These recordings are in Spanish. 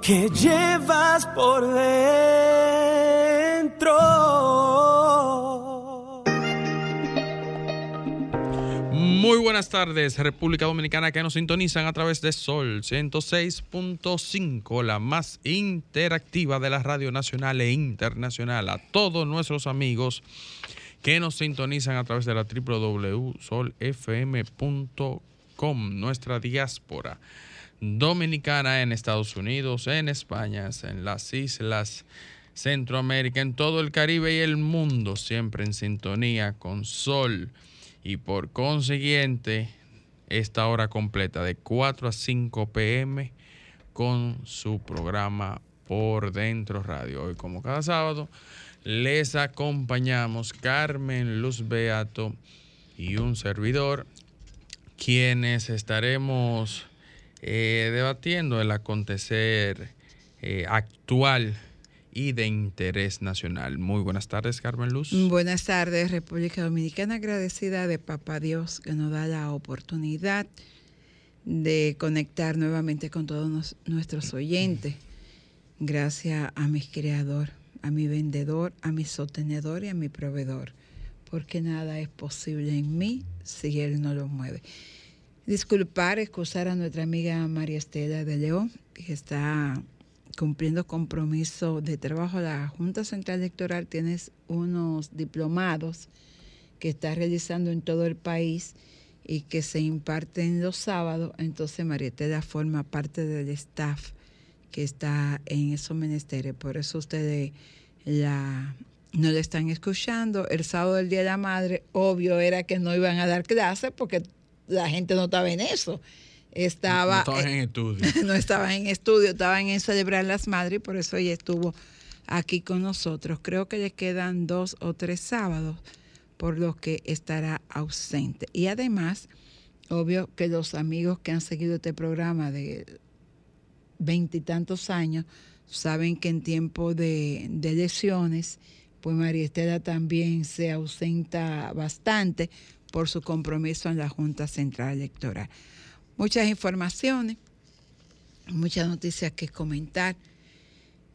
que llevas por dentro. Muy buenas tardes, República Dominicana, que nos sintonizan a través de Sol 106.5, la más interactiva de la radio nacional e internacional. A todos nuestros amigos que nos sintonizan a través de la www.solfm.com, nuestra diáspora dominicana en Estados Unidos, en España, en las islas Centroamérica, en todo el Caribe y el mundo, siempre en sintonía con Sol. Y por consiguiente, esta hora completa de 4 a 5 pm con su programa Por Dentro Radio. Hoy, como cada sábado, les acompañamos Carmen Luz Beato y un servidor, quienes estaremos eh, debatiendo el acontecer eh, actual y de interés nacional. Muy buenas tardes, Carmen Luz. Buenas tardes, República Dominicana, agradecida de Papá Dios que nos da la oportunidad de conectar nuevamente con todos nuestros oyentes. Gracias a mi creador, a mi vendedor, a mi sostenedor y a mi proveedor, porque nada es posible en mí si Él no lo mueve. Disculpar, excusar a nuestra amiga María Estela de León, que está cumpliendo compromiso de trabajo. La Junta Central Electoral tiene unos diplomados que está realizando en todo el país y que se imparten los sábados. Entonces María Estela forma parte del staff que está en esos menesteres. Por eso ustedes la, no le están escuchando. El sábado del Día de la Madre, obvio era que no iban a dar clases porque la gente no estaba en eso. Estaba, No estabas eh, en estudio. no estaban en estudio, estaban en celebrar las madres y por eso ella estuvo aquí con nosotros. Creo que le quedan dos o tres sábados por los que estará ausente. Y además, obvio que los amigos que han seguido este programa de veintitantos años saben que en tiempo de, de elecciones, pues María Estela también se ausenta bastante por su compromiso en la Junta Central Electoral. Muchas informaciones, muchas noticias que comentar.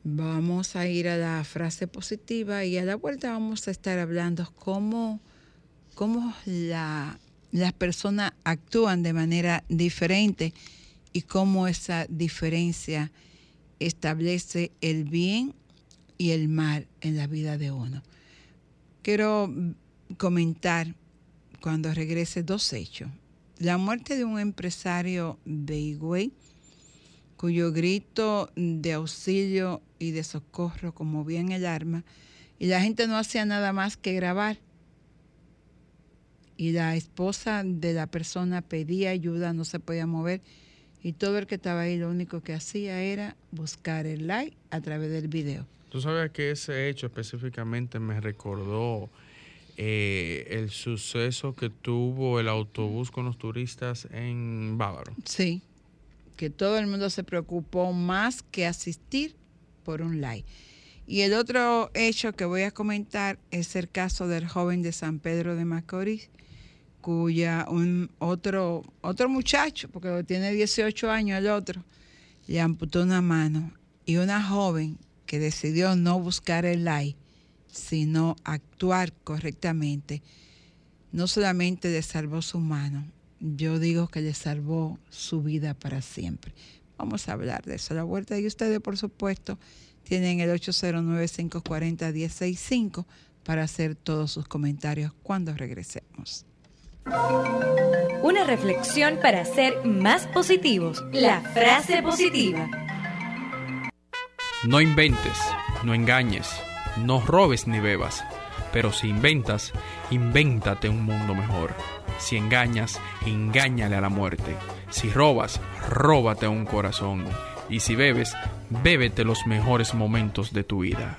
Vamos a ir a la frase positiva y a la vuelta vamos a estar hablando cómo, cómo la, las personas actúan de manera diferente y cómo esa diferencia establece el bien y el mal en la vida de uno. Quiero comentar cuando regrese dos hechos. La muerte de un empresario de Higüey, cuyo grito de auxilio y de socorro conmovían el arma, y la gente no hacía nada más que grabar. Y la esposa de la persona pedía ayuda, no se podía mover, y todo el que estaba ahí lo único que hacía era buscar el like a través del video. Tú sabes que ese hecho específicamente me recordó eh, el suceso que tuvo el autobús con los turistas en Bávaro. Sí, que todo el mundo se preocupó más que asistir por un like. Y el otro hecho que voy a comentar es el caso del joven de San Pedro de Macorís, cuya un otro, otro muchacho, porque tiene 18 años el otro, le amputó una mano. Y una joven que decidió no buscar el like, sino actuar correctamente, no solamente le salvó su mano, yo digo que le salvó su vida para siempre. Vamos a hablar de eso a la vuelta y ustedes, por supuesto, tienen el 809-540-1065 para hacer todos sus comentarios cuando regresemos. Una reflexión para ser más positivos. La frase positiva. No inventes, no engañes, no robes ni bebas. Pero si inventas, invéntate un mundo mejor. Si engañas, engáñale a la muerte. Si robas, róbate un corazón. Y si bebes, bébete los mejores momentos de tu vida.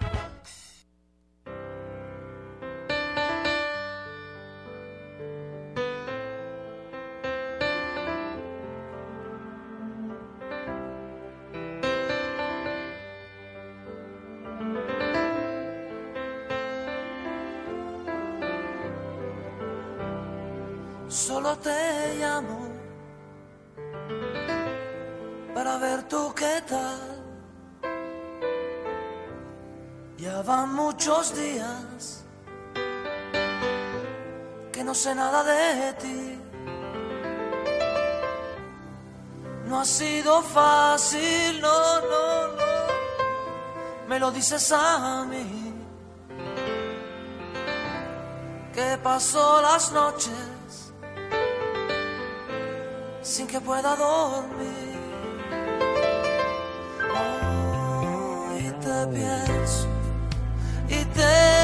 No ha sido fácil, no, no, no. Me lo dices a mí. Que pasó las noches sin que pueda dormir. Oh, y te pienso, y te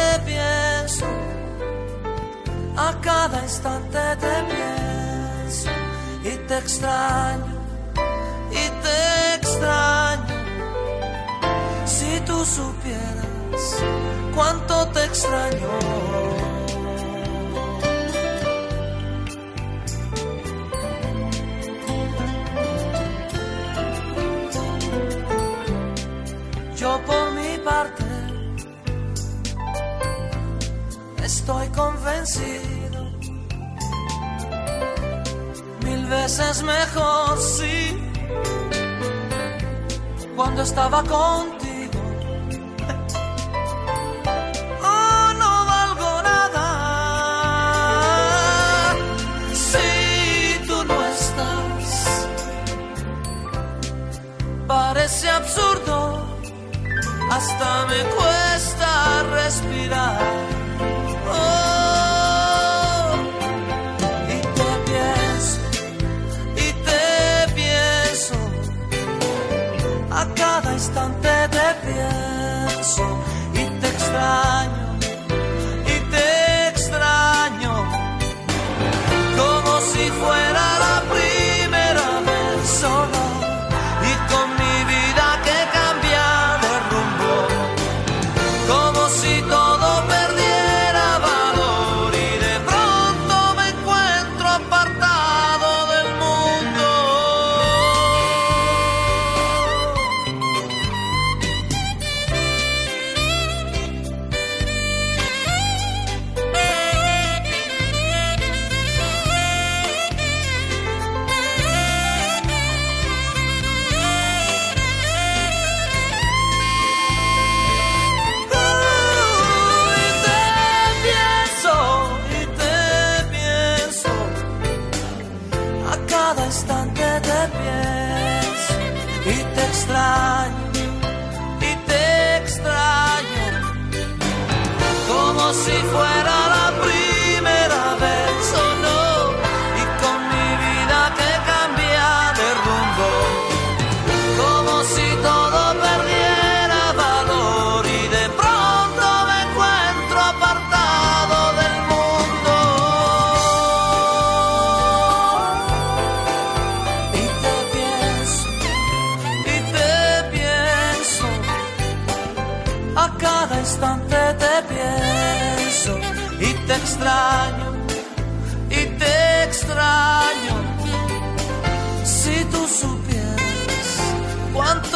a cada instante te pienso, y te extraño, y te extraño. Si tú supieras cuánto te extraño. Estoy convencido. Mil veces mejor, sí, cuando estaba contigo. Oh, no valgo nada si tú no estás. Parece absurdo hasta me cuesta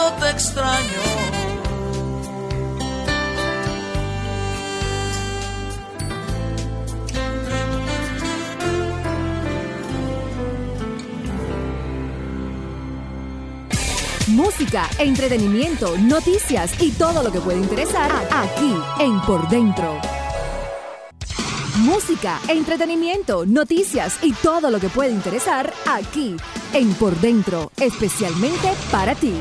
cuánto te extraño. Música, entretenimiento, noticias y todo lo que puede interesar aquí en Por Dentro. Música, entretenimiento, noticias y todo lo que puede interesar aquí en Por Dentro, especialmente para ti.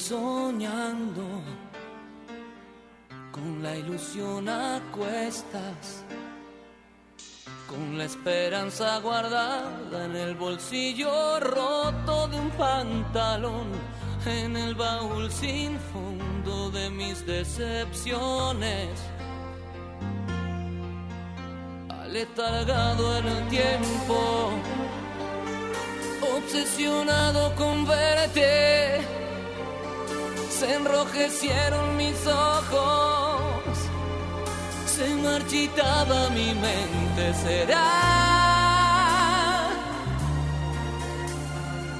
Soñando con la ilusión a cuestas, con la esperanza guardada en el bolsillo roto de un pantalón, en el baúl sin fondo de mis decepciones. Aletargado en el tiempo, obsesionado con verte, se enrojecieron mis ojos. Se marchitaba mi mente, será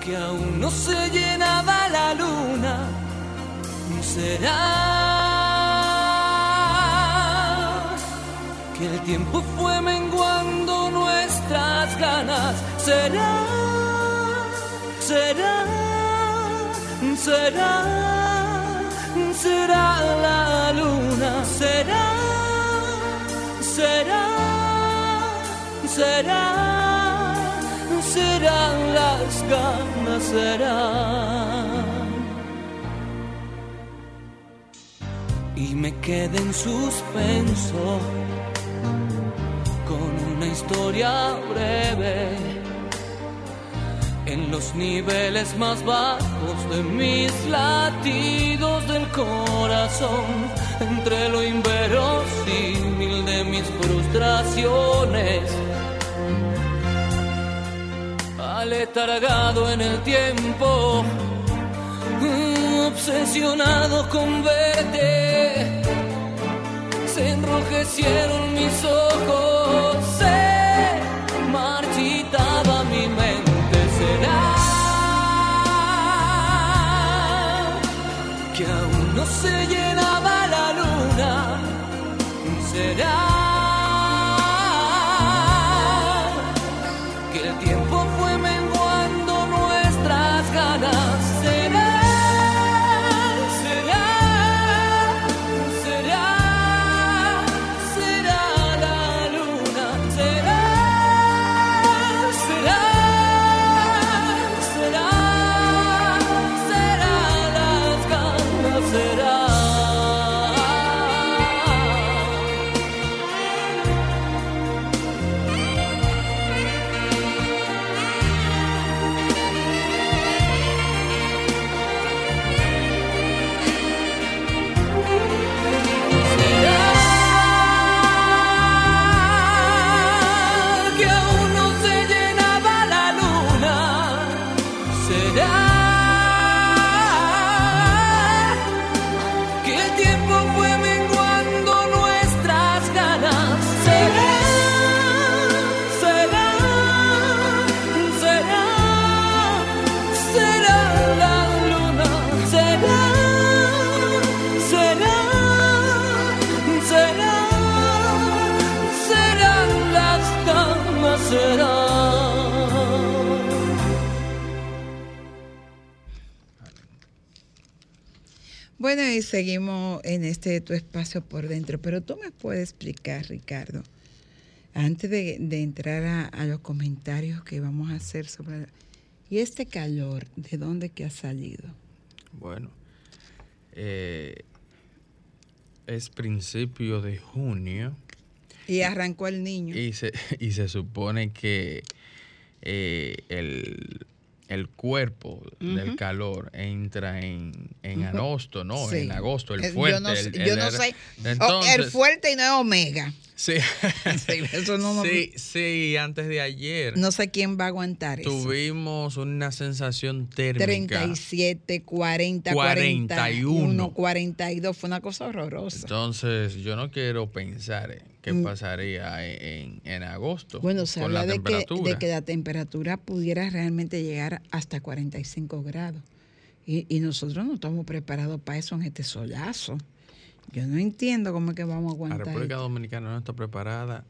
que aún no se llenaba la luna, será que el tiempo fue menguando nuestras ganas, será, será, será, será la luna, será será, será, serán las ganas, será. Y me quedé en suspenso con una historia breve en los niveles más bajos de mis latidos del corazón, entre lo inverosímil de mis frustraciones, aletargado en el tiempo, obsesionado con verte, se enrojecieron mis ojos, no se llenaba la luna, será Bueno, y seguimos en este tu espacio por dentro, pero tú me puedes explicar, Ricardo, antes de, de entrar a, a los comentarios que vamos a hacer sobre... ¿Y este calor, de dónde que ha salido? Bueno, eh, es principio de junio Y arrancó el niño. y se, y se supone que eh, el, el cuerpo del Ujú. calor entra en, en Ujú. agosto, ¿no? Sí. En agosto, el Eh, fuerte. Yo no, sé- el- yo el- no el- sé. Oh, Entonces, el fuerte y no es omega. Sí, Sí, eso no, sí, sí, antes de ayer no sé quién va a aguantar eso. tuvimos una sensación térmica. 37, 40, 41. 41, 42. Fue una cosa horrorosa. Entonces, yo no quiero pensar en qué Mm. pasaría en, en agosto Bueno, se con habla la de que, de que la temperatura pudiera realmente llegar hasta 45 grados. Y, y nosotros no estamos preparados para eso en este solazo. Yo no entiendo cómo es que vamos a la aguantar. República esto. Dominicana no está preparada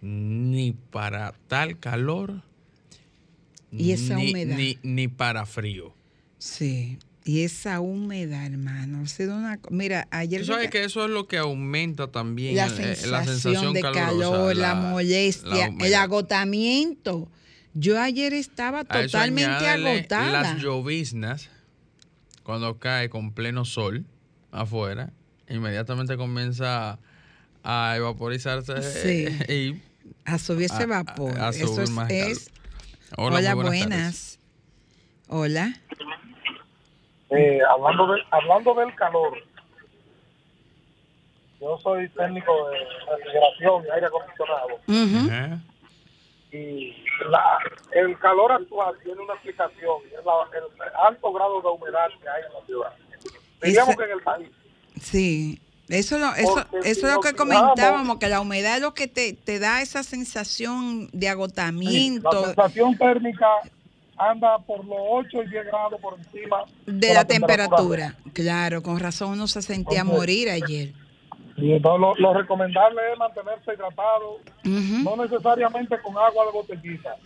ni para tal calor Y esa ni, humedad. ni, ni para frío. Sí. Y esa humedad, hermano. Ha sido una. Mira, ayer. Tú sabes que eso es lo que aumenta también la el- eh, sensación, de calurosa, calor, la, molestia, la el agotamiento. Yo ayer estaba eso totalmente agotada. Las lloviznas, cuando cae con pleno sol afuera, inmediatamente comienza a evaporizarse Sí. y A subir ese vapor. a- a Eso subir es. más es- Hola, Hola, buenas buenas. Hola. Eh, hablando, de, hablando del calor, yo soy técnico de refrigeración y aire acondicionado. Y la, el calor actual tiene una explicación, es la- el alto grado de humedad que hay en la ciudad. Diríamos Esa- que en el país. Sí. Eso, lo- eso, Porque si eso es lo que comentábamos, que la humedad es lo que te, te da esa sensación de La agotamiento sensación térmica anda por los 8 y 10 grados por encima de la temperatura. Claro, con razón uno se sentía morir ayer. Y entonces lo, lo recomendable es mantenerse hidratado, no necesariamente con agua de botellita.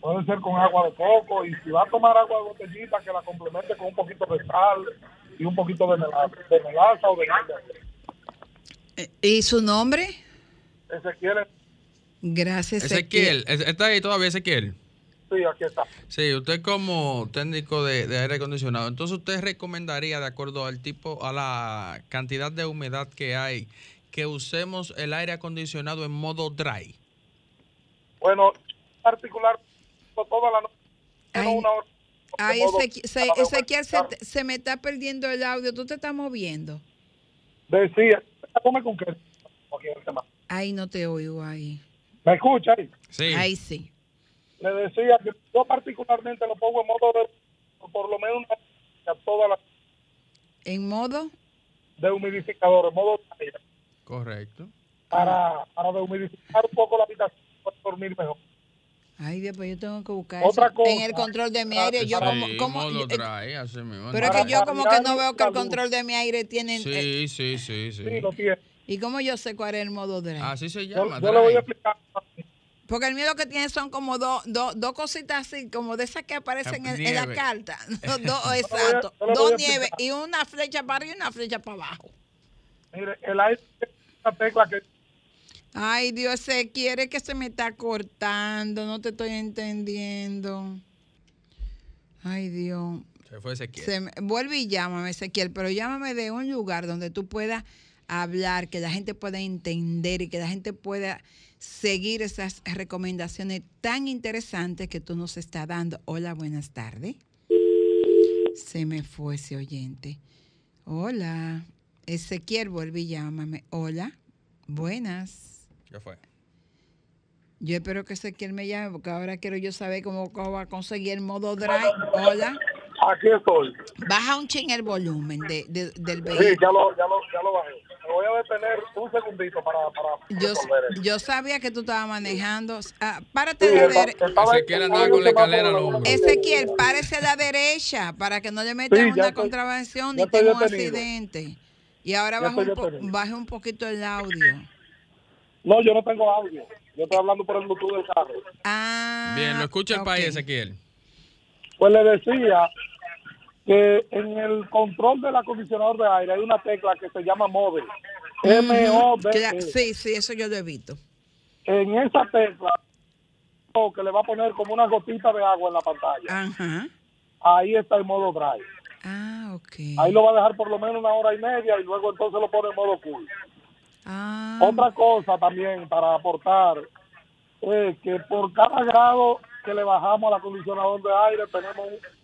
Puede ser con agua de coco y si va a tomar agua de botellita que la complemente con un poquito de sal y un poquito de melaza, de melaza o de agua. ¿Y su nombre? Ezequiel, Gracias, Ezequiel, ¿es- ¿está ahí todavía Ezequiel? Sí, aquí está. Sí, usted como técnico de, de aire acondicionado, entonces usted recomendaría, de acuerdo al tipo, a la cantidad de humedad que hay, que usemos el aire acondicionado en modo dry. Bueno, particular toda la noche, Ay, una hora. Ay, Ezequiel, se, Ezequiel, se, se me está perdiendo el audio. ¿Tú te estás moviendo? Decía, come con qué. Ay, no te oigo ahí. ¿Me escucha ahí? Sí. Ay, sí. Le decía que yo particularmente lo pongo en modo de, por lo menos una, toda la ¿En modo? de humidificador, en modo de aire, Correcto. para, para dehumidificar un poco la habitación para dormir mejor. Ay, Dios, pues yo tengo que buscar Otra eso. En cosa. el control de mi aire, yo como... Como modo eh, dry, así mismo. pero es que yo como que no veo que el control de mi aire tiene... eh, Sí, sí, sí, sí. Sí, lo tiene. ¿Y cómo yo sé cuál es el modo dry? Así se Yo, llama. yo le voy a explicar. Porque el miedo que tiene son como dos dos dos cositas así, como de esas que aparecen en, en la carta. Dos, dos- exacto. Dos nieves y una flecha para arriba y una flecha para abajo. Mire, el aire es una tecla que Ay, Dios, se quiere que se me está cortando, no te estoy entendiendo. Ay, Dios. Se fue Ezequiel. Se me- vuelve y llámame, Ezequiel, pero llámame de un lugar donde tú puedas hablar, que la gente pueda entender y que la gente pueda seguir esas recomendaciones tan interesantes que tú nos estás dando. Hola, buenas tardes. Se me fue ese oyente. Hola. Ezequiel, vuelve y llámame. Hola. Buenas. ¿Qué fue? Yo espero que Ezequiel me llame porque ahora quiero yo saber cómo, cómo va a conseguir el modo dry. Hola. aquí estoy. Baja un ching el volumen de, de- del Sí, vehículo. ya lo, ya lo, ya lo bajé. Voy a detener un segundito para, para Yo, resolver yo sabía que tú estabas manejando. Ah, párate Sí, a la estaba- derecha. Ezequiel andaba con la escalera, de Ezequiel, párese a la derecha para que no le metan Sí, una estoy- contravención ni tenga un accidente. Y ahora Ya baja un, po- baje un poquito el audio. No, yo no tengo audio. Yo estoy hablando por el Bluetooth del carro. Ah, Bien, lo escucha el país, Ezequiel. Pues le decía que en el control del acondicionador de aire hay una tecla que se llama MODE. M-O-D-E. Cla- Sí, sí, eso yo lo visto. En esa tecla, que le va a poner como una gotita de agua en la pantalla. Ajá. Ahí está el modo dry. Ah, ok. Ahí lo va a dejar por lo menos una hora y media y luego entonces lo pone en modo cool. Ah, Otra cosa también para aportar es que por cada grado que le bajamos al acondicionador de aire tenemos un,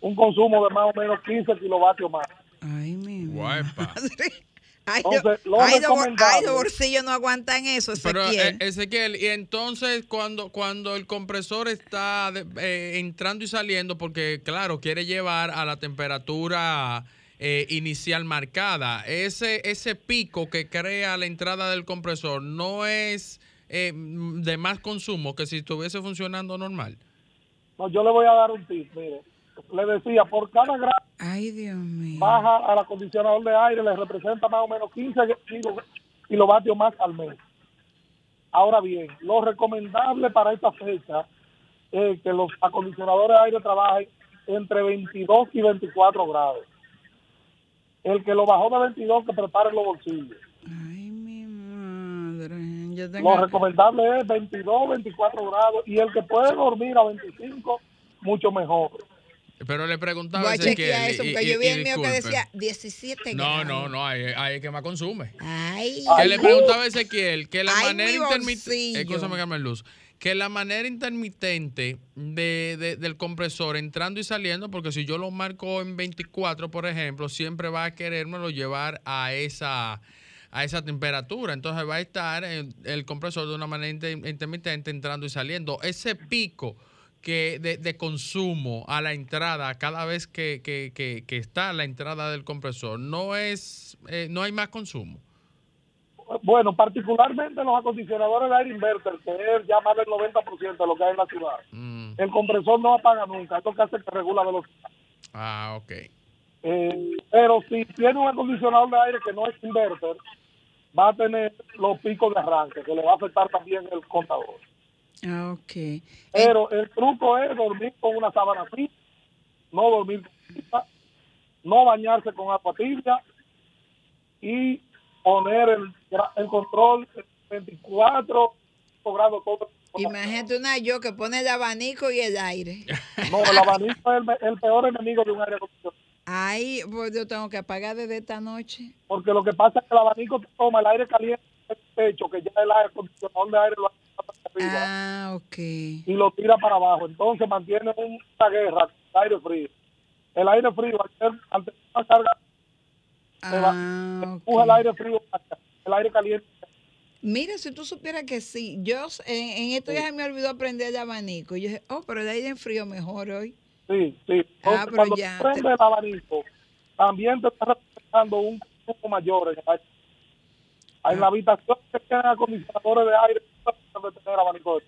un consumo de más o menos 15 kilovatios más. ay, mi Guapa. madre. Ay, Entonces, lo- lo ay, ay, los bolsillos no aguantan eso, Pero Ezequiel. eh, Ezequiel, y entonces cuando, cuando el compresor está de- eh, entrando y saliendo, porque claro, quiere llevar a la temperatura eh, inicial marcada, ese, ese pico que crea la entrada del compresor no es eh, de más consumo que si estuviese funcionando normal. No, yo le voy a dar un tip, mire. Le decía, por cada grado Ay, Dios mío. baja al acondicionador de aire le representa más o menos 15 kilo- kilovatios más al mes. Ahora bien, lo recomendable para esta fecha es que los acondicionadores de aire trabajen entre 22 y 24 grados. El que lo bajó de 22 que prepare los bolsillos. Ay, mi madre. Yo tengo... Lo recomendable es 22, 24 grados y el que puede dormir a 25, mucho mejor. Pero le preguntaba Voy a chequear eso, porque yo vi el mío que decía 17 No, grados. no, no, ahí, ahí es que más consume. Ay, Que le preguntaba a Ezequiel que la Ay, manera mi intermitente. Escúchame, Carmen Luz. Que la manera intermitente de, de- del compresor entrando y saliendo, porque si yo lo marco en 24, por ejemplo, siempre va a querérmelo llevar a esa a esa temperatura. Entonces va a estar el, el compresor de una manera inter- intermitente entrando y saliendo. Ese pico que de, de consumo a la entrada, cada vez que, que- que- que está la entrada del compresor, no es, eh, no hay más consumo. Bueno, particularmente los acondicionadores de aire inverter, que es ya más del 90% de lo que hay en la ciudad. Mm. El compresor no apaga nunca, esto que hace que regula velocidad. Ah, ok. Eh, pero si tiene un acondicionador de aire que no es inverter, va a tener los picos de arranque, que le va a afectar también el contador. Ah, ok. Pero el truco es dormir con una sábana fría, no dormir con no bañarse con agua tibia y poner el, el control en 24 grados todo. Imagínate una yo que pone el abanico y el aire. No, el abanico es el peor enemigo de un aire acondicionado. Ay, pues yo tengo que apagar desde esta noche. Porque lo que pasa es que el abanico te toma el aire caliente del techo, que ya el aire acondicionador de aire lo hace arriba, Ah, ok. y lo tira para abajo. Entonces mantiene una guerra con el aire frío. El aire frío, al tener una carga, Ah, empuja el aire frío, el aire caliente. Mira, si tú supieras que sí, yo en, en estos días se me olvidó prender el abanico. Y yo dije, oh, pero el aire enfrió mejor hoy. Sí, sí. Ah, pero cuando ya te- el abanico, también te está representando un poco mayor en el aire. En la habitación que tienen acondicionadores de aire, tener abanico de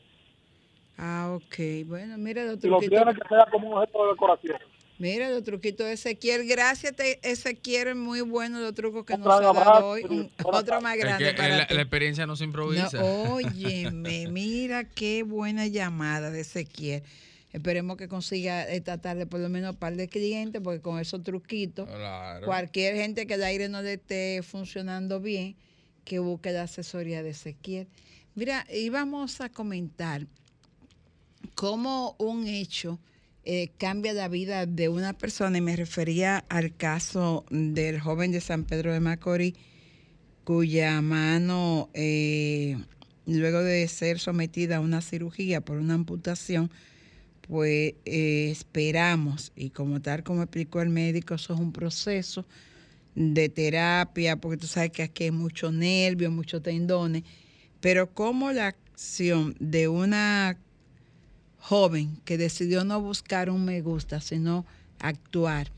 Ah, ok. Bueno, mira los y lo tiene que sea como un objeto de decoración. Mira los truquitos de Ezequiel. Gracias, te, Ezequiel. Muy buenos los trucos que nos ha dado hoy. Un- otro más Es grande que, para la, experiencia no se improvisa. No, óyeme, mira qué buena llamada de Ezequiel. Esperemos que consiga esta tarde por lo menos un par de clientes, porque con esos truquitos, Claro. cualquier gente que el aire no le esté funcionando bien, que busque la asesoría de Ezequiel. Mira, íbamos a comentar cómo un hecho eh, cambia la vida de una persona, y me refería al caso del joven de San Pedro de Macorís, cuya mano, eh, luego de ser sometida a una cirugía por una amputación, pues eh, esperamos, y como tal como explicó el médico, eso es un proceso de terapia, porque tú sabes que aquí hay mucho nervio, muchos tendones, pero como la acción de una joven que decidió no buscar un me gusta, sino actuar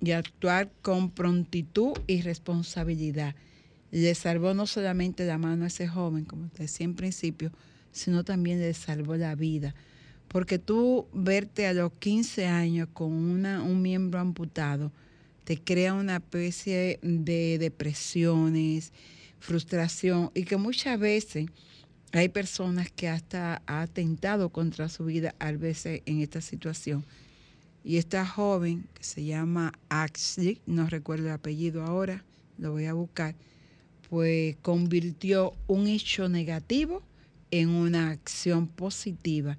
y actuar con prontitud y responsabilidad. Le salvó no solamente la mano a ese joven, como te decía en principio, sino también le salvó la vida. Porque tú verte a los 15 años con una, un miembro amputado te crea una especie de depresiones, frustración y que muchas veces hay personas que hasta ha atentado contra su vida al verse en esta situación. Y esta joven, que se llama Axley, no recuerdo el apellido ahora, lo voy a buscar, pues convirtió un hecho negativo en una acción positiva.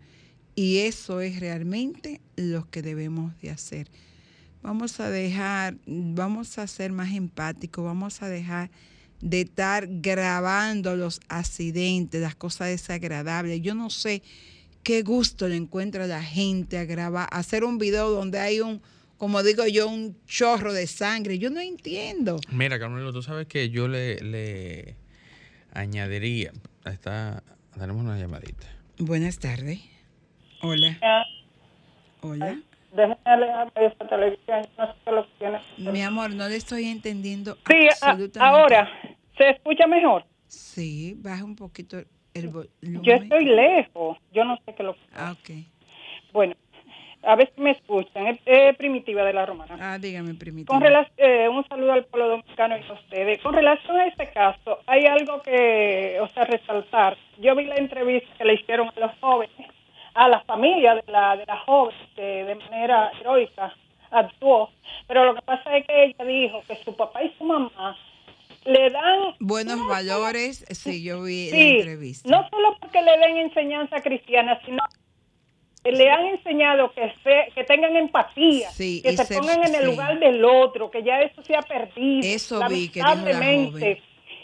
Y eso es realmente lo que debemos de hacer. Vamos a dejar, vamos a ser más empáticos, vamos a dejar de estar grabando los accidentes, las cosas desagradables. Yo no sé qué gusto le encuentra a la gente a grabar, a hacer un video donde hay un, como digo yo, un chorro de sangre. Yo no entiendo. Mira, Carmelo, tú sabes que yo le, le añadiría. Está, tenemos una llamadita. Buenas tardes. Hola. Hola. Déjenme alejarme de esa televisión, yo no sé lo que tiene. Mi amor, no le estoy entendiendo Sí, a- absolutamente. ahora, ¿se escucha mejor? Sí, baja un poquito el volumen. Yo estoy lejos, yo no sé qué lo Ah, ok. Bueno, a ver si me escuchan, es, Primitiva de la Romana. Ah, dígame, primitiva. Con relación, eh, un saludo al pueblo dominicano y a ustedes. Con relación a este caso, hay algo que, o sea, resaltar. Yo vi la entrevista que le hicieron a los jóvenes, a la familia de la, de la joven, que de manera heroica actuó. Pero lo que pasa es que ella dijo que su papá y su mamá le dan... Buenos no valores, sí, yo vi la Sí, entrevista. no solo porque le den enseñanza cristiana, sino que le han enseñado que, fe- que tengan empatía, Sí, que se ser- pongan en el lugar del otro, que ya eso se ha perdido. Eso vi que la.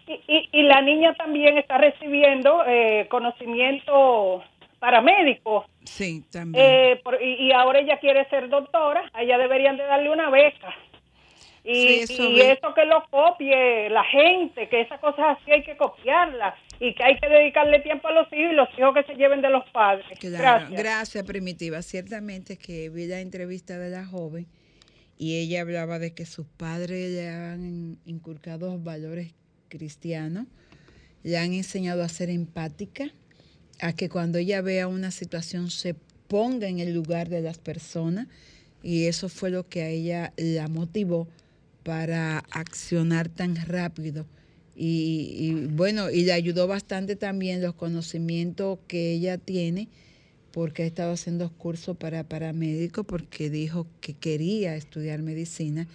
Y, y, y la niña también está recibiendo eh, conocimiento paramédico. Sí, también. Eh, por- y, y ahora ella quiere ser doctora, a ella deberían de darle una beca. Y, Sí, eso y eso que lo copie la gente, que esas cosas así hay que copiarlas y que hay que dedicarle tiempo a los hijos y los hijos que se lleven de los padres. Claro, Gracias. gracias. Primitiva. Ciertamente que vi la entrevista de la joven y ella hablaba de que sus padres le han inculcado valores cristianos, le han enseñado a ser empática, a que cuando ella vea una situación se ponga en el lugar de las personas y eso fue lo que a ella la motivó para accionar tan rápido. Y, bueno, y le ayudó bastante también los conocimientos que ella tiene, porque ha estado haciendo cursos para paramédico, porque dijo que quería estudiar medicina.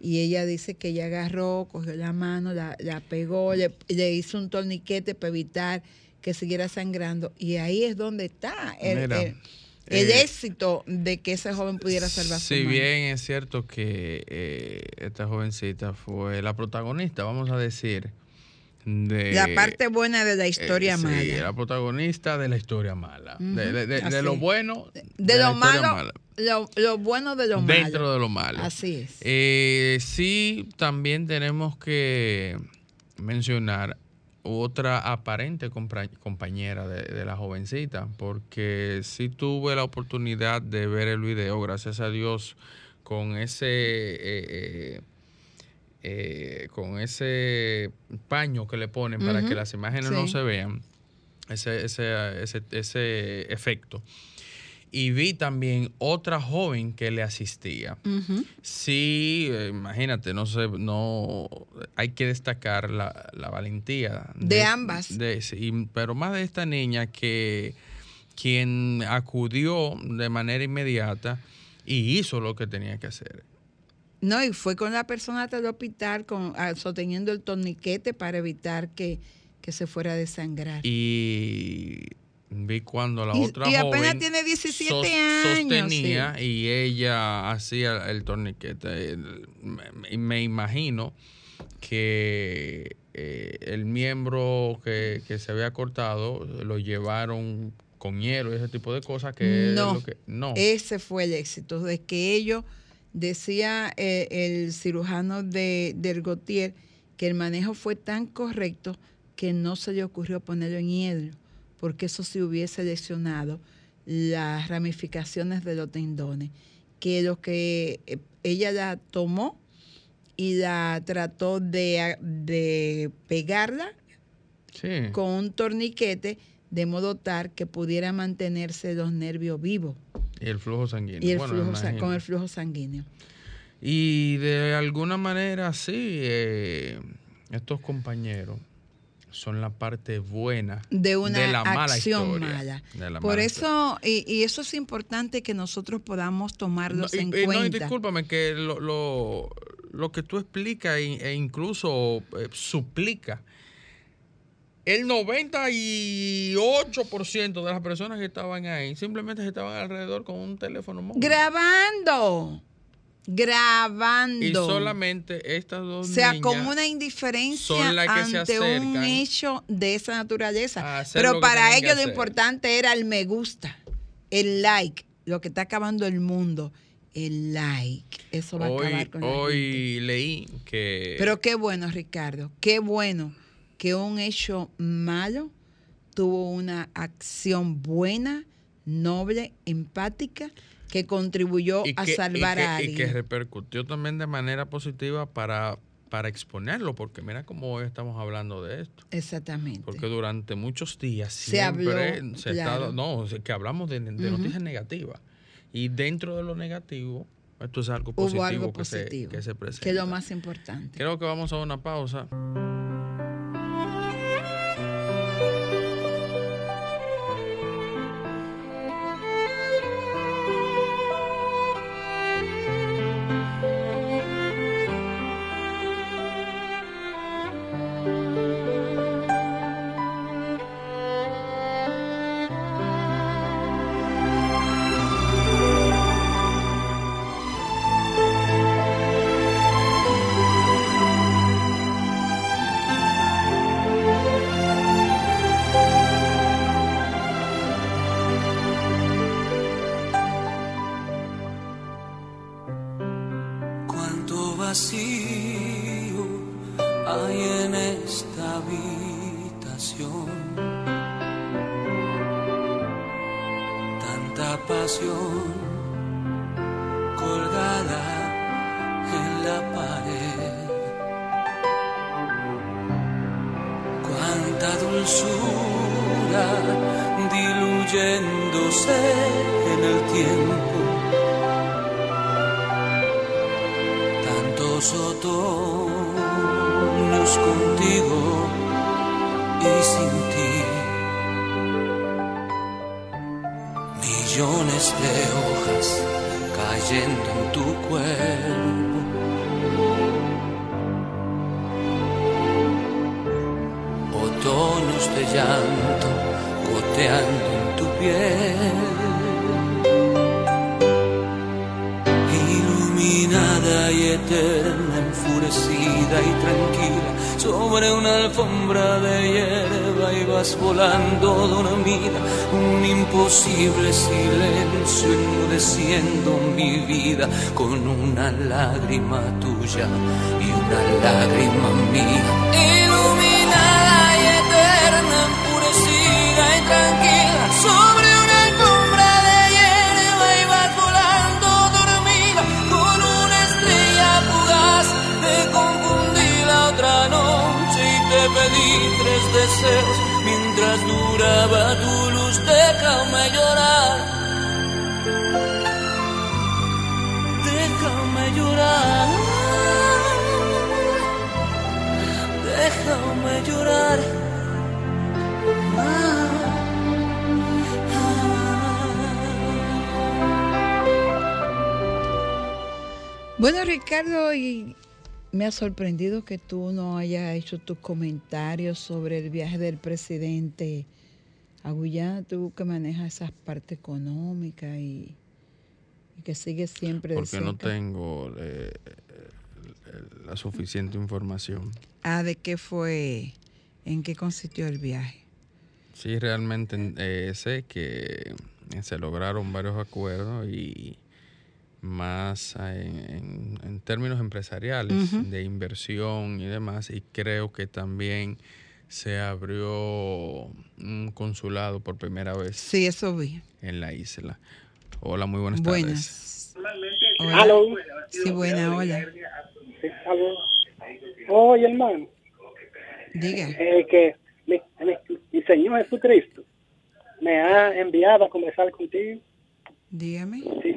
Y ella dice que ella agarró, cogió la mano, la, la pegó, le, le hizo un torniquete para evitar que siguiera sangrando. Y ahí es donde está el, Mira, el- el eh, éxito de que ese joven pudiera salvar su Si mano. bien es cierto que eh, esta jovencita fue la protagonista, vamos a decir, de... La parte buena de la eh, historia sí, mala. la protagonista de la historia mala. De, de- de- de así. lo bueno. de lo malo, mala. Lo, lo bueno de lo malo. Dentro de lo malo. Así es. Eh, sí, también tenemos que mencionar otra aparente compañera de, de la jovencita, porque sí tuve la oportunidad de ver el video, gracias a Dios, con ese eh, eh, eh, con ese paño que le ponen para que las imágenes no se vean, ese, ese, ese, ese efecto. Y vi también otra joven que le asistía. Sí, eh, imagínate, no sé, no hay que destacar la, la valentía De ambas. de- sí, pero más de esta niña que quien acudió de manera inmediata y hizo lo que tenía que hacer. No, y fue con la persona hasta el hospital con, ah, sosteniendo el torniquete para evitar que, que se fuera a desangrar. Y vi cuando la Y- otra y apenas joven tiene 17 sos- años, sostenía sí. y ella hacía el torniquete. Me, me imagino que eh, el miembro que, que se había cortado lo llevaron con hielo y ese tipo de cosas que es no, lo que no ese fue el éxito, de que ellos, decía eh, el cirujano de, del Gautier, que el manejo fue tan correcto que no se le ocurrió ponerlo en hielo, porque eso se hubiese lesionado las ramificaciones de los tendones, que lo que eh, ella la tomó y la trató de, de pegarla sí. con un torniquete de modo tal que pudiera mantenerse los nervios vivos. Y el flujo sanguíneo. Y el Bueno, flujo, con el flujo sanguíneo. Y de alguna manera sí, eh, estos compañeros son la parte buena de una la mala acción historia, mala. de la Por mala eso, y, y eso es importante que nosotros podamos tomarlos No, y- en y no, y cuenta. discúlpame, que lo, lo, lo que tú explicas e, e incluso eh, suplica, el 98% de las personas que estaban ahí simplemente estaban alrededor con un teléfono móvil. grabando, grabando. y solamente estas dos o sea, niñas con una indiferencia ante un hecho de esa naturaleza. Pero para ellos lo importante era el me gusta, el like, lo que está acabando el mundo, el like. Eso va a Hoy, acabar con la gente. hoy leí que... Pero qué bueno, Ricardo, qué bueno que un hecho malo tuvo una acción buena, noble, empática, que contribuyó a y salvar que- a Y que alguien. repercutió también de manera positiva para, para exponerlo, porque mira cómo hoy estamos hablando de esto. Exactamente. Porque durante muchos días Se siempre habló, se está- claro. no, o sea, que hablamos de, noticias negativas. Y dentro de lo negativo, esto es algo positivo, algo que, se, que se presenta. que es lo más importante. Creo que vamos a una pausa. Ibas volando dormida, un imposible silencio enmudeciendo mi vida con una lágrima tuya y una lágrima mía. Iluminada y eterna, enfurecida y tranquila, sobre déjame llorar. Déjame llorar. Déjame llorar. Bueno, Ricardo, y me ha sorprendido que tú no hayas hecho tus comentarios sobre el viaje del presidente a Guyana, tú que manejas esa parte económica y, y que sigues siempre de Porque no tengo eh, la suficiente información. Ah, ¿de qué fue? ¿En qué consistió el viaje? Sí, realmente eh, sé que se lograron varios acuerdos y más en, en- en términos empresariales, de inversión y demás, y creo que también se abrió un consulado por primera vez Sí, eso vi. en la isla. Hola, muy buenas tardes. Buenas. Hola. Aló. Sí, buena, hola. Oye, hermano, Diga. eh, que mi, mi- mi Señor Jesucristo me ha enviado a conversar contigo. Dígame. Sí,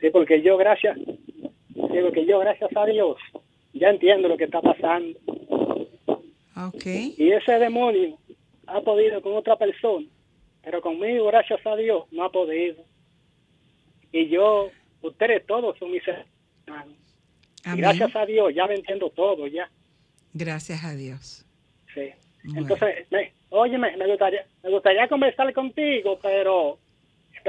sí, porque yo, gracias, sí, porque yo, gracias a Dios, ya entiendo lo que está pasando. Ok. Y ese demonio ha podido con otra persona, pero conmigo, gracias a Dios, no ha podido. Y yo, ustedes todos son mis hermanos. Y gracias a Dios, ya lo entiendo todo, ya. Gracias a Dios. Sí. Bueno. Entonces, me, oye, me, me gustaría, me gustaría conversar contigo, pero,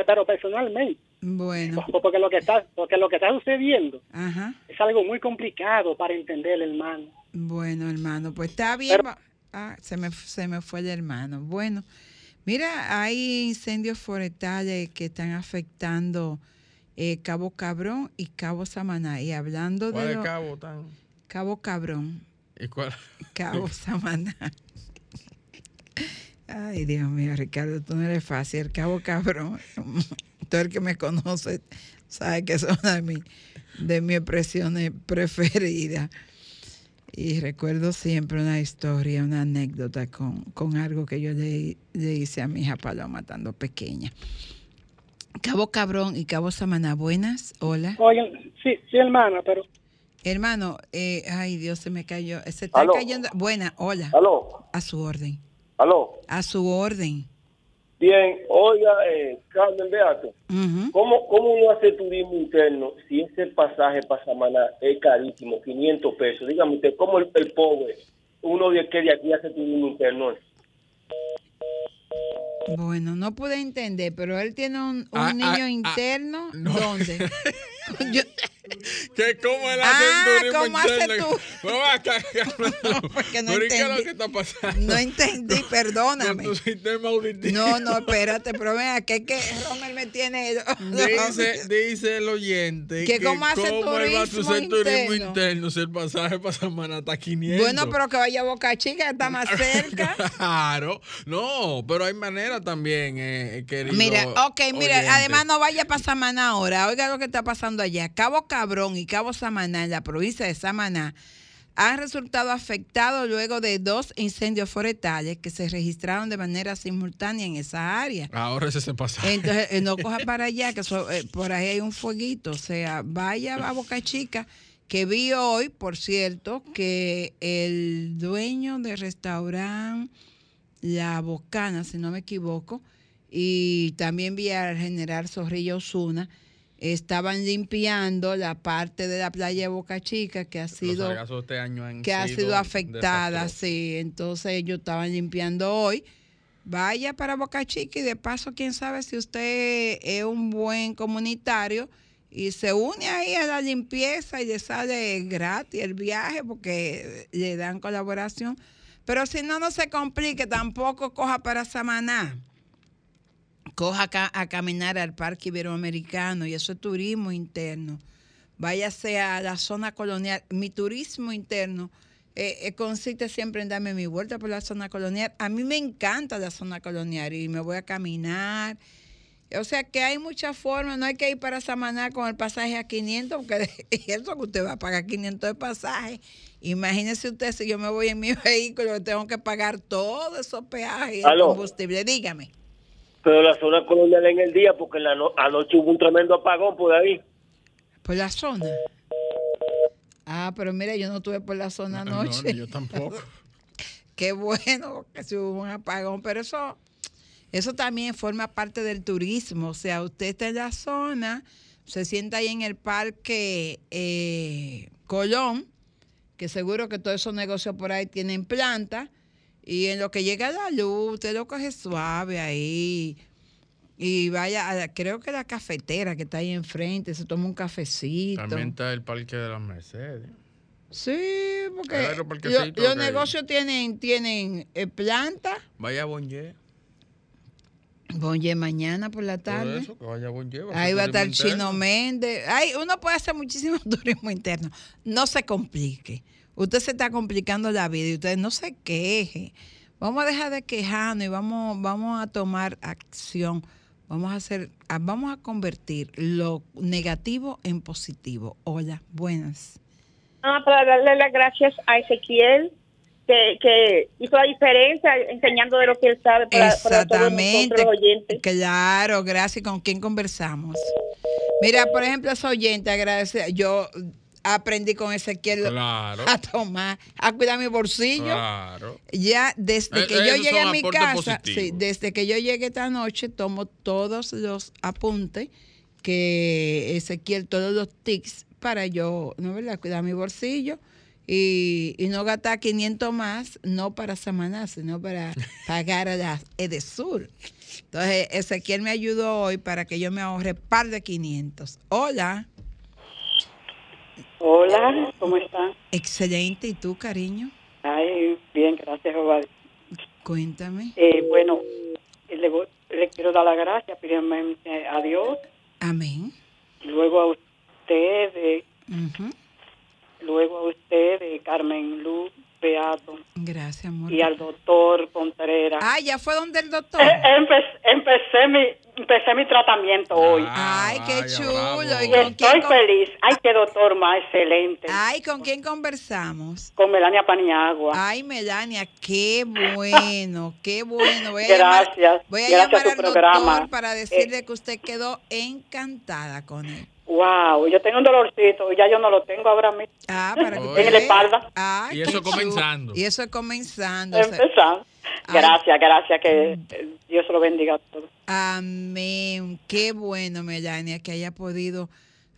pero personalmente, Bueno. porque lo que está, porque lo que está sucediendo Ajá. es algo muy complicado para entender, hermano. Bueno, hermano, pues está bien. Pero- Ah, se me, se me fue el hermano. Bueno, mira, hay incendios forestales que están afectando eh, Cabo Cabrón y Cabo Samaná. Y hablando ¿Cuál de es lo- cabo tan? Cabo Cabrón, ¿Y cuál? Cabo Samaná. Ay, Dios mío, Ricardo, tú no eres fácil. El Cabo Cabrón, todo el que me conoce sabe que es una de, mi- de mis expresiones preferidas. Y recuerdo siempre una historia, una anécdota con, con algo que yo le, le hice a mi hija Paloma estando pequeña. Cabo Cabrón y Cabo Samaná, buenas, hola. Oye, sí, sí, hermana, pero Hermano, eh, ay Dios, se me cayó. Se está Aló. cayendo. Buena, hola. Aló, A su orden. aló. A su orden. Bien, oiga, eh, Carmen Beato, Ujú. ¿cómo, ¿cómo uno hace turismo interno si ese pasaje para Samaná es carísimo, 500 pesos? Dígame usted, ¿cómo el, el pobre, uno de que de aquí hace turismo interno? Bueno, no pude entender, pero él tiene un, un Ah, niño ah, ah, interno. no. ¿Dónde? yo, que como el Ah, hace ¿cómo tú? No, acá, porque no Pero ¿y qué es lo entendí. que está pasando? No entendí, perdóname. Con tu sistema auditivo. No, no, espérate, pero vea, que es que Romer me tiene... Dice, dice el oyente Que cómo hace cómo él va a turismo hacer turismo interno. si el pasaje para Samaná está 500. Bueno, pero que vaya a Boca Chica, está más cerca. Claro, no, pero hay manera también, eh, querido. Mira, ok, mira, oyente. además no vaya para Samaná ahora. Oiga lo que está pasando allá. Cabo Cabrón y Cabo Samaná, en la provincia de Samaná, han resultado afectados luego de dos incendios forestales que se registraron de manera simultánea en esa área. Ahora ese se pasa. Entonces, eh, no coja para allá, que eso, eh, por ahí hay un fueguito. O sea, vaya a Boca Chica, que vi hoy, por cierto, que el dueño del restaurante La Bocana, si no me equivoco, y también vi al general Zorrillo Osuna, estaban limpiando la parte de la playa de Boca Chica que ha sido este año han que ha sido afectada, sí. Entonces ellos estaban limpiando hoy. Vaya para Boca Chica y de paso, quién sabe si usted es un buen comunitario y se une ahí a la limpieza y le sale gratis el viaje porque le dan colaboración. Pero si no, no se complique, tampoco coja para Samaná. Coja acá a caminar al Parque Iberoamericano y eso es turismo interno váyase a la zona colonial. Mi turismo interno eh, eh, consiste siempre en darme mi vuelta por la zona colonial. A mí me encanta la zona colonial y me voy a caminar. O sea que hay muchas formas, no hay que ir para Samaná con el pasaje a 500, porque eso que usted va a pagar 500 de pasaje. Imagínese usted si yo me voy en mi vehículo, tengo que pagar todos esos peajes y el combustible. Dígame. Pero la zona colonial en el día, porque en la no- anoche hubo un tremendo apagón por ahí. ¿Por la zona? Ah, pero mira, yo no estuve por la zona anoche. No, yo tampoco. Qué bueno que se hubo un apagón, pero eso, eso también forma parte del turismo. O sea, usted está en la zona, se sienta ahí en el parque eh, Colón, que seguro que todos esos negocios por ahí tienen planta, y en lo que llega la luz, usted lo coge suave ahí. Y vaya, a la- creo que la cafetera que está ahí enfrente, se toma un cafecito. También está el Parque de las Mercedes. Sí, porque lo- los negocios tienen, tienen eh, planta. Vaya a Bonje. Oye, mañana por la tarde. eso, que vaya a Bonje. va a Ahí va a estar Chino. Méndez. Ay, uno puede hacer muchísimo turismo interno. No se complique. Usted se está complicando la vida y usted no se queje. Vamos a dejar de quejarnos y vamos, vamos a tomar acción. Vamos a hacer, vamos a convertir lo negativo en positivo. Hola, buenas. Ah, para darle las gracias a Ezequiel, que, que hizo la diferencia enseñando de lo que él sabe para, para todos Exactamente. los oyentes. Claro, gracias. ¿Con quién conversamos? Mira, por ejemplo, ese oyente, agradece. Yo aprendí con Ezequiel Claro. a tomar, a cuidar mi bolsillo. Claro. Ya desde Eh, que yo llegué a mi casa, sí, desde que yo llegué esta noche, tomo todos los apuntes que Ezequiel, todos los tics para yo, ¿no verdad? Cuidar mi bolsillo y, y no gastar 500 más, no para Samaná, sino para pagar a la Edesur. Entonces, Ezequiel me ayudó hoy para que yo me ahorre par de 500. Hola. Hola, ¿cómo están? Excelente. ¿Y tú, cariño? Ay, bien, gracias, Jehová. Cuéntame. Eh, bueno, le, voy- le quiero dar las gracias primeramente a Dios, Amén. luego a ustedes, Ujú. luego a ustedes, Carmen Luz Beato, Gracias, amor. y al doctor Contreras. Ah, ya fue donde el doctor. Eh, empe- empecé mi empecé mi tratamiento hoy. Ay, qué chulo. ¿Y Y con estoy feliz. Ay, qué doctor más excelente. Ay, ¿con quién conversamos? Con Melania Paniagua. Ay, Melania, qué bueno, qué bueno. Voy a llamar, Gracias. voy a Gracias llamar a tu al programa. doctor para decirle que usted quedó encantada con él. Wow, yo tengo un dolorcito y ya yo no lo tengo ahora mismo. Ah, para que en la espalda. Ay, Y eso comenzando. Y eso es comenzando. Empezando. Ay. Gracias, gracias, que eh, Dios se lo bendiga a todos. Amén. Qué bueno, Melania, que haya podido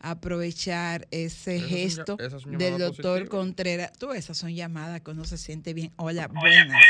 aprovechar ese Esas gesto son del doctor positivas. Contreras. Tú, esas son llamadas que uno se siente bien. Hola, buenas.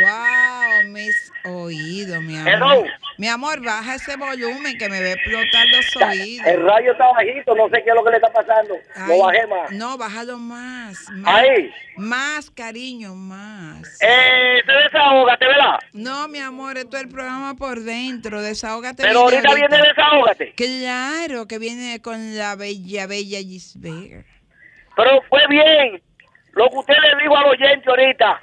Wow, mis oídos, mi amor. Hello. Mi amor, baja ese volumen que me a explotar los oídos. El rayo está bajito, no sé qué es lo que le está pasando. Ay, Lo bajé más. No, bájalo más. más Ahí. Más, cariño, más. Eh, te desahógate, ¿verdad? No, mi amor, esto es el programa por dentro. Desahógate. Pero ahorita viene desahógate. Claro, que viene con la bella, bella Gisbert. Pero fue bien lo que usted le dijo al oyente ahorita.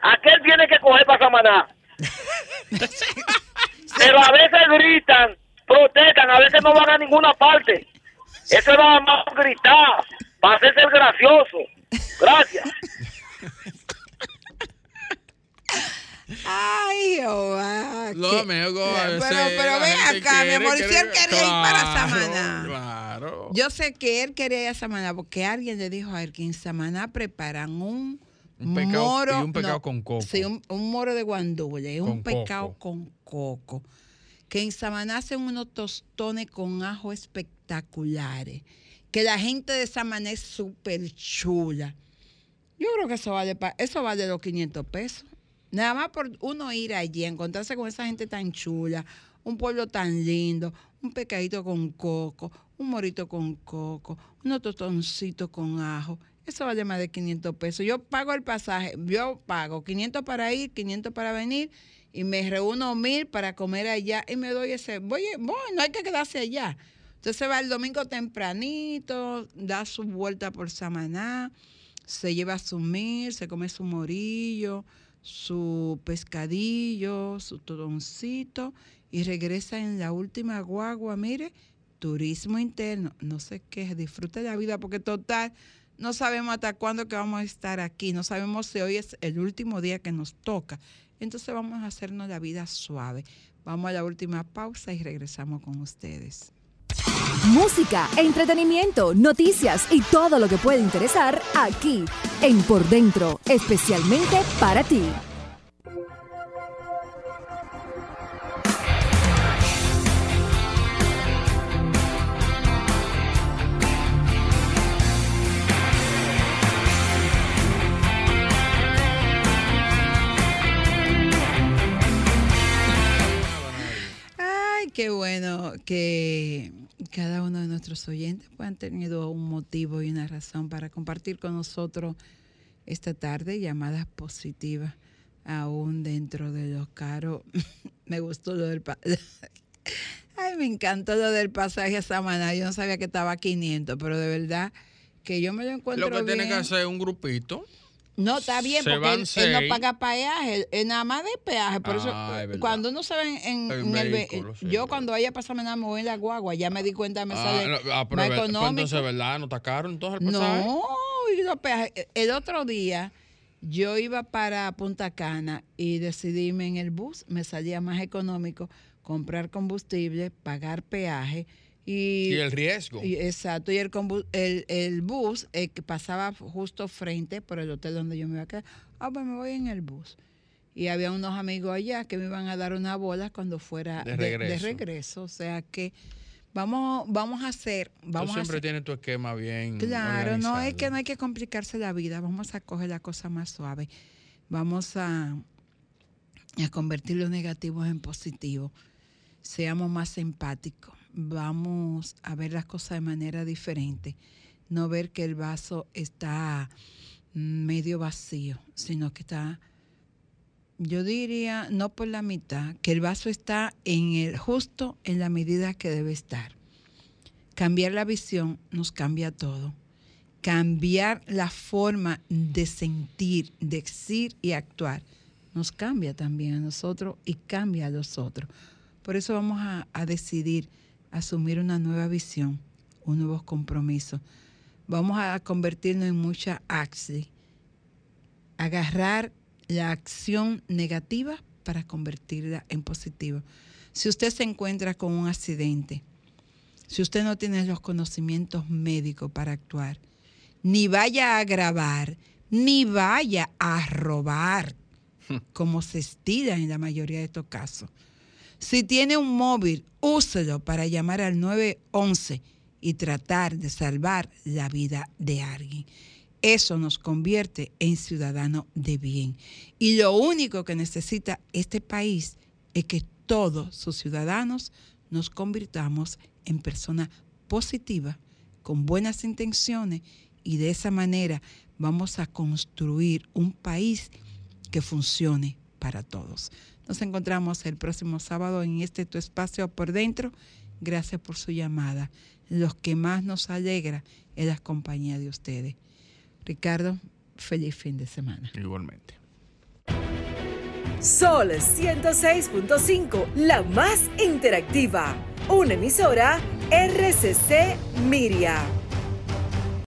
Aquel tiene que coger para Samaná. Pero a veces gritan, protestan, a veces no van a ninguna parte. Eso es nada más gritar, para hacerse el gracioso. Gracias. Ay, Jehová. Lo a pero, pero ven acá, mi quiere, amor, si él quería ir para Samaná. Claro. Yo sé que él quería ir a Samaná porque alguien le dijo a él que en Samaná preparan un, Un pecado- moro. y un pecado no, con coco. Sí, un, un moro de guandule, un Con pecado con coco. Que en Samaná hacen unos tostones con ajo espectaculares. Que la gente de Samaná es súper chula. Yo creo que eso vale, pa- eso vale los 500 pesos. Nada más por uno ir allí, encontrarse con esa gente tan chula, un pueblo tan lindo, un pecadito con coco, un morito con coco, unos tostoncitos con ajo. Eso vale más de 500 pesos. Yo pago el pasaje, yo pago 500 para ir, 500 para venir y me reúno mil para comer allá y me doy ese. Voy, voy, no hay que quedarse allá. Se va el domingo tempranito, da su vuelta por Samaná, se lleva su mil, se come su morillo, su pescadillo, su todoncito y regresa en la última guagua, mire, turismo interno, no sé qué, disfrute la vida porque total, no sabemos hasta cuándo que vamos a estar aquí, no sabemos si hoy es el último día que nos toca, entonces vamos a hacernos la vida suave. Vamos a la última pausa y regresamos con ustedes. Música, entretenimiento, noticias y todo lo que puede interesar aquí en Por Dentro, especialmente para ti. Qué bueno que cada uno de nuestros oyentes pues, han tenido un motivo y una razón para compartir con nosotros esta tarde llamadas positivas, aún dentro de los caros. me gustó lo del... Ay, me encantó lo del pasaje a Samaná. Yo no sabía que estaba a 500, pero de verdad que yo me lo encuentro Lo que tiene que hacer es un grupito. No, está bien, Se porque él, él no paga peaje, él nada más de peaje. Por eso, es verdad. cuando uno se ve en, El en el sí, yo cuando vaya a pasarme nada, voy en la guagua, ya me di cuenta, me Ah, sale no, ah, pero más ve- pues económico. entonces, ¿verdad? ¿No está caro entonces el pasaje? No, y los peajes. El otro día yo iba para Punta Cana y decidí irme en el bus, me salía más económico comprar combustible, pagar peaje y, Y el riesgo. y- exacto, y el, el, el bus eh, que pasaba justo frente por el hotel donde yo me iba a quedar. Ah, pues me voy en el bus. Y había unos amigos allá que me iban a dar una bola cuando fuera De regreso. de regreso. O sea que vamos, vamos a hacer, vamos Tú a siempre hacer. tienes tu esquema bien Claro, no es que no hay que complicarse la vida, vamos a coger la cosa más suave. Vamos a, a convertir lo negativo en positivo. Seamos más empáticos. Vamos a ver las cosas de manera diferente. No ver que el vaso está medio vacío, sino que está, yo diría, no por la mitad, que el vaso está en el, justo en la medida que debe estar. Cambiar la visión nos cambia todo. Cambiar la forma de sentir, de decir y actuar nos cambia también a nosotros y cambia a los otros. Por eso vamos a decidir asumir una nueva visión, un nuevo compromiso. Vamos a convertirnos en mucha acción. Agarrar la acción negativa para convertirla en positiva. Si usted se encuentra con un accidente, si usted no tiene los conocimientos médicos para actuar, ni vaya a grabar, ni vaya a robar, como se estira en la mayoría de estos casos. Si tiene un móvil, úselo para llamar al 911 y tratar de salvar la vida de alguien. Eso nos convierte en ciudadanos de bien. Y lo único que necesita este país es que todos sus ciudadanos nos convirtamos en personas positivas, con buenas intenciones, y de esa manera vamos a construir un país que funcione para todos. Nos encontramos el próximo sábado en este tu espacio por dentro. Gracias por su llamada. Los que más nos alegra es la compañía de ustedes. Ricardo, feliz fin de semana. Igualmente. Sol 106.5, la más interactiva. Una emisora RCC Miria.